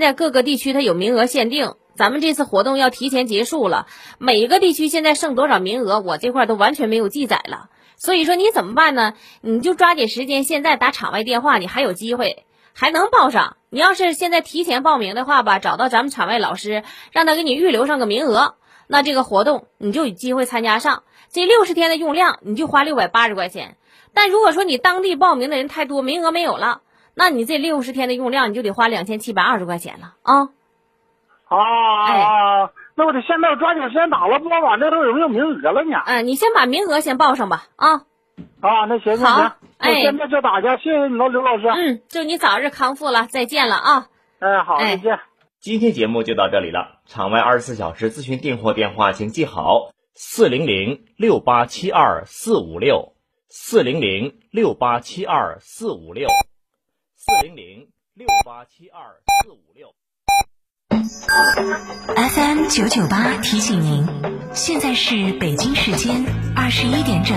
现在各个地区它有名额限定，咱们这次活动要提前结束了，每一个地区现在剩多少名额，我这块都完全没有记载了。所以说你怎么办呢？你就抓紧时间，现在打场外电话，你还有机会，还能报上。你要是现在提前报名的话吧，找到咱们场外老师，让他给你预留上个名额，那这个活动你就有机会参加上。这六十天的用量，你就花六百八十块钱。但如果说你当地报名的人太多，名额没有了，那你这六十天的用量你就得花两千七百二十块钱了啊。啊，那我得现在抓紧时间打了，不知道网这都有没有名额了呢？嗯，你先把名额先报上吧啊。啊，那行行行，我现在就打去，谢谢你了，刘老师。嗯，祝你早日康复了，再见了啊。哎，好，再见。今天节目就到这里了，场外二十四小时咨询订货电话请记好：四零零六八七二四五六，四零零六八七二四五六，四零零六八七二四五六。FM 九九八提醒您，现在是北京时间二十一点整。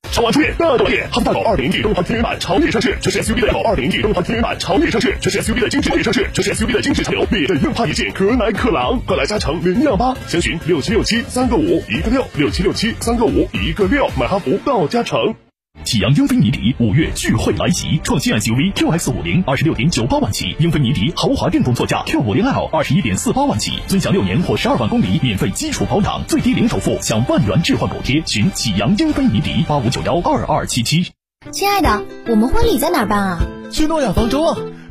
超玩初夜，大导演，哈弗大狗二零 D 东方天版超越盛世，这是 SUV 的狗二零 D 东方天版超越盛世，这是 SUV 的精致越盛世，这是 SUV 的精致潮流，你的硬派一件，可奶可狼，快来加成零幺八，详询六七六七三个五一个六六七六七三个五一个六，买哈弗到加成。启阳英菲尼迪五月聚会来袭，创新 SUV QX 五零二十六点九八万起，英菲尼迪豪华电动座驾 Q 五零 L 二十一点四八万起，尊享六年或十二万公里免费基础保养，最低零首付享万元置换补贴。寻启阳英菲尼迪八五九幺二二七七。亲爱的，我们婚礼在哪儿办啊？去诺亚方舟啊！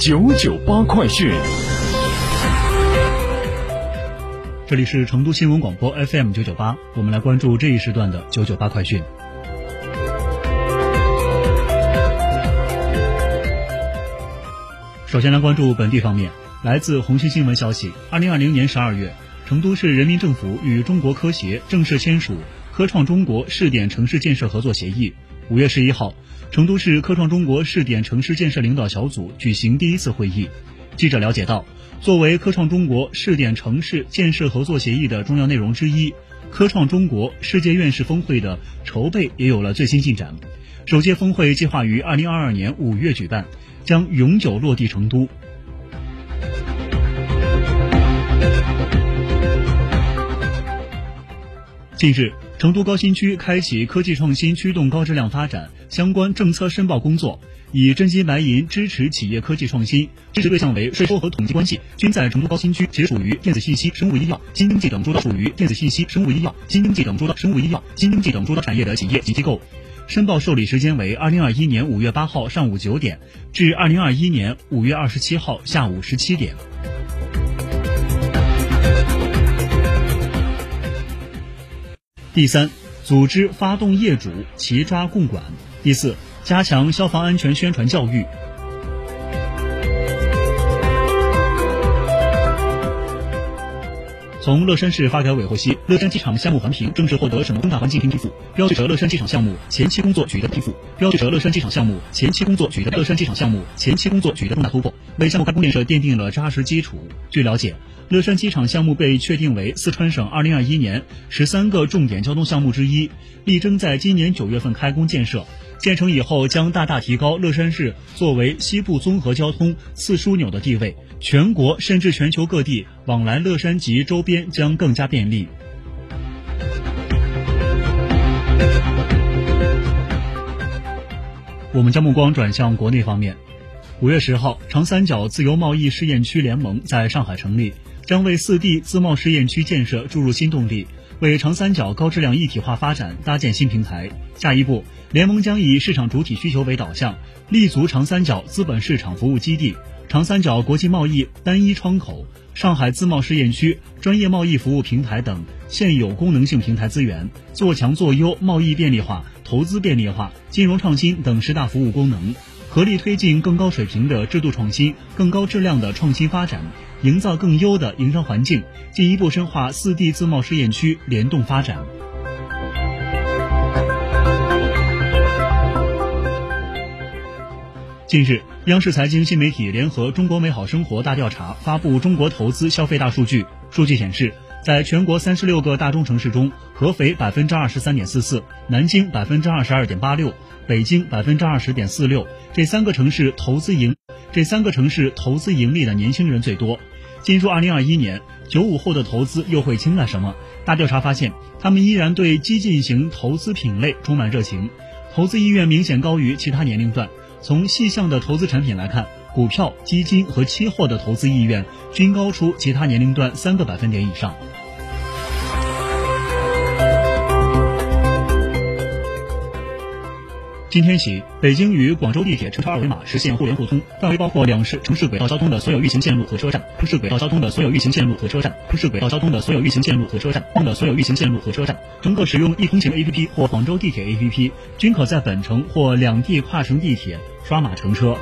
九九八快讯，这里是成都新闻广播 FM 九九八，我们来关注这一时段的九九八快讯。首先来关注本地方面，来自红星新闻消息，二零二零年十二月，成都市人民政府与中国科协正式签署科创中国试点城市建设合作协议。五月十一号，成都市科创中国试点城市建设领导小组举行第一次会议。记者了解到，作为科创中国试点城市建设合作协议的重要内容之一，科创中国世界院士峰会的筹备也有了最新进展。首届峰会计划于二零二二年五月举办，将永久落地成都。近日，成都高新区开启科技创新驱动高质量发展相关政策申报工作，以真金白银支持企业科技创新，支持对象为税收和统计关系均在成都高新区且属于电子信息、生物医药、新经济等诸多属于电子信息、生物医药、新经济等诸多生物医药、新经济等诸多产业的企业及机构。申报受理时间为二零二一年五月八号上午九点至二零二一年五月二十七号下午十七点。第三，组织发动业主齐抓共管。第四，加强消防安全宣传教育。从乐山市发改委获悉，乐山机场项目环评正式获得省重大环境评批复，标志着乐山机场项目前期工作取得批复，标志着乐山机场项目前期工作取得乐山机场项目前期工作取得重大突破，为项目开工建设奠定了扎实基础。据了解，乐山机场项目被确定为四川省2021年十三个重点交通项目之一，力争在今年九月份开工建设。建成以后，将大大提高乐山市作为西部综合交通次枢纽的地位，全国甚至全球各地往来乐山及周边将更加便利。我们将目光转向国内方面。五月十号，长三角自由贸易试验区联盟在上海成立，将为四地自贸试验区建设注入新动力，为长三角高质量一体化发展搭建新平台。下一步，联盟将以市场主体需求为导向，立足长三角资本市场服务基地、长三角国际贸易单一窗口、上海自贸试验区专业贸易服务平台等现有功能性平台资源，做强做优贸易便利化。投资便利化、金融创新等十大服务功能，合力推进更高水平的制度创新、更高质量的创新发展，营造更优的营商环境，进一步深化四地自贸试验区联动发展。近日，央视财经新媒体联合中国美好生活大调查发布中国投资消费大数据，数据显示。在全国三十六个大中城市中，合肥百分之二十三点四四，南京百分之二十二点八六，北京百分之二十点四六，这三个城市投资盈这三个城市投资盈利的年轻人最多。进入二零二一年，九五后的投资又会青睐什么？大调查发现，他们依然对激进型投资品类充满热情，投资意愿明显高于其他年龄段。从细项的投资产品来看。股票、基金和期货的投资意愿均高出其他年龄段三个百分点以上。今天起，北京与广州地铁乘车二维码实现互联互通，范围包括两市城市轨道交通的所有运行线路和车站，城市轨道交通的所有运行线路和车站，城市轨道交通的所有运行线路和车站的所有运行线路和车站。乘客使用易通行 APP 或广州地铁 APP，均可在本城或两地跨城地铁刷码乘车。